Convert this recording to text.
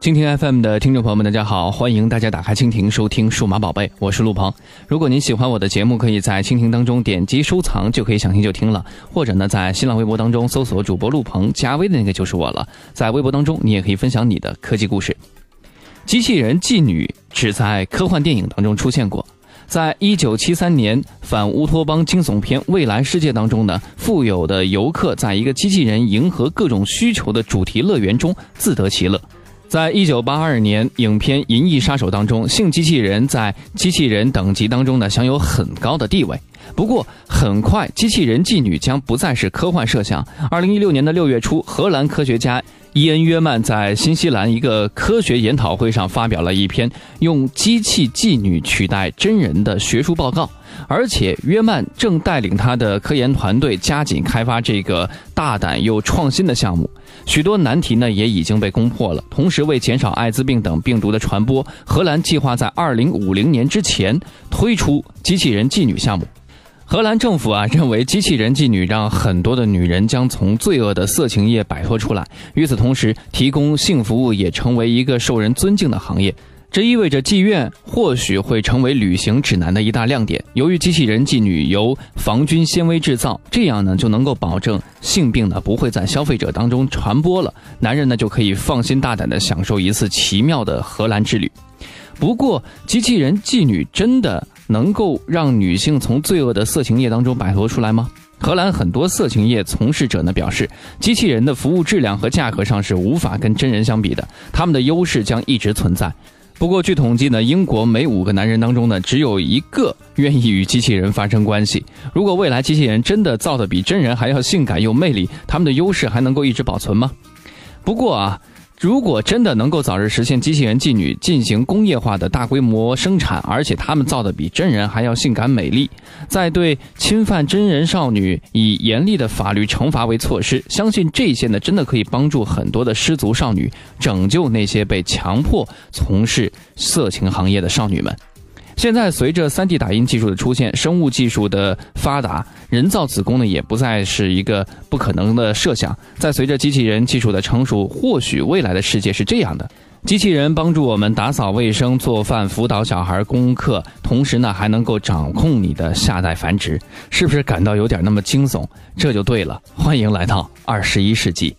蜻蜓 FM 的听众朋友们，大家好，欢迎大家打开蜻蜓收听数码宝贝，我是陆鹏。如果您喜欢我的节目，可以在蜻蜓当中点击收藏，就可以想听就听了。或者呢，在新浪微博当中搜索主播陆鹏，加微的那个就是我了。在微博当中，你也可以分享你的科技故事。机器人妓女只在科幻电影当中出现过。在一九七三年反乌托邦惊悚片《未来世界》当中呢，富有的游客在一个机器人迎合各种需求的主题乐园中自得其乐。在一九八二年影片《银翼杀手》当中，性机器人在机器人等级当中呢享有很高的地位。不过，很快机器人妓女将不再是科幻设想。二零一六年的六月初，荷兰科学家伊恩·约曼在新西兰一个科学研讨会上发表了一篇用机器妓女取代真人的学术报告。而且，约曼正带领他的科研团队加紧开发这个大胆又创新的项目。许多难题呢也已经被攻破了。同时，为减少艾滋病等病毒的传播，荷兰计划在二零五零年之前推出机器人妓女项目。荷兰政府啊认为，机器人妓女让很多的女人将从罪恶的色情业摆脱出来。与此同时，提供性服务也成为一个受人尊敬的行业。这意味着妓院或许会成为旅行指南的一大亮点。由于机器人妓女由防菌纤维制造，这样呢就能够保证性病呢不会在消费者当中传播了。男人呢就可以放心大胆地享受一次奇妙的荷兰之旅。不过，机器人妓女真的能够让女性从罪恶的色情业当中摆脱出来吗？荷兰很多色情业从事者呢表示，机器人的服务质量和价格上是无法跟真人相比的，他们的优势将一直存在。不过，据统计呢，英国每五个男人当中呢，只有一个愿意与机器人发生关系。如果未来机器人真的造的比真人还要性感又魅力，他们的优势还能够一直保存吗？不过啊。如果真的能够早日实现机器人妓女进行工业化的大规模生产，而且他们造的比真人还要性感美丽，在对侵犯真人少女以严厉的法律惩罚为措施，相信这些呢真的可以帮助很多的失足少女，拯救那些被强迫从事色情行业的少女们。现在，随着 3D 打印技术的出现，生物技术的发达，人造子宫呢也不再是一个不可能的设想。再随着机器人技术的成熟，或许未来的世界是这样的：机器人帮助我们打扫卫生、做饭、辅导小孩功课，同时呢还能够掌控你的下代繁殖。是不是感到有点那么惊悚？这就对了。欢迎来到二十一世纪。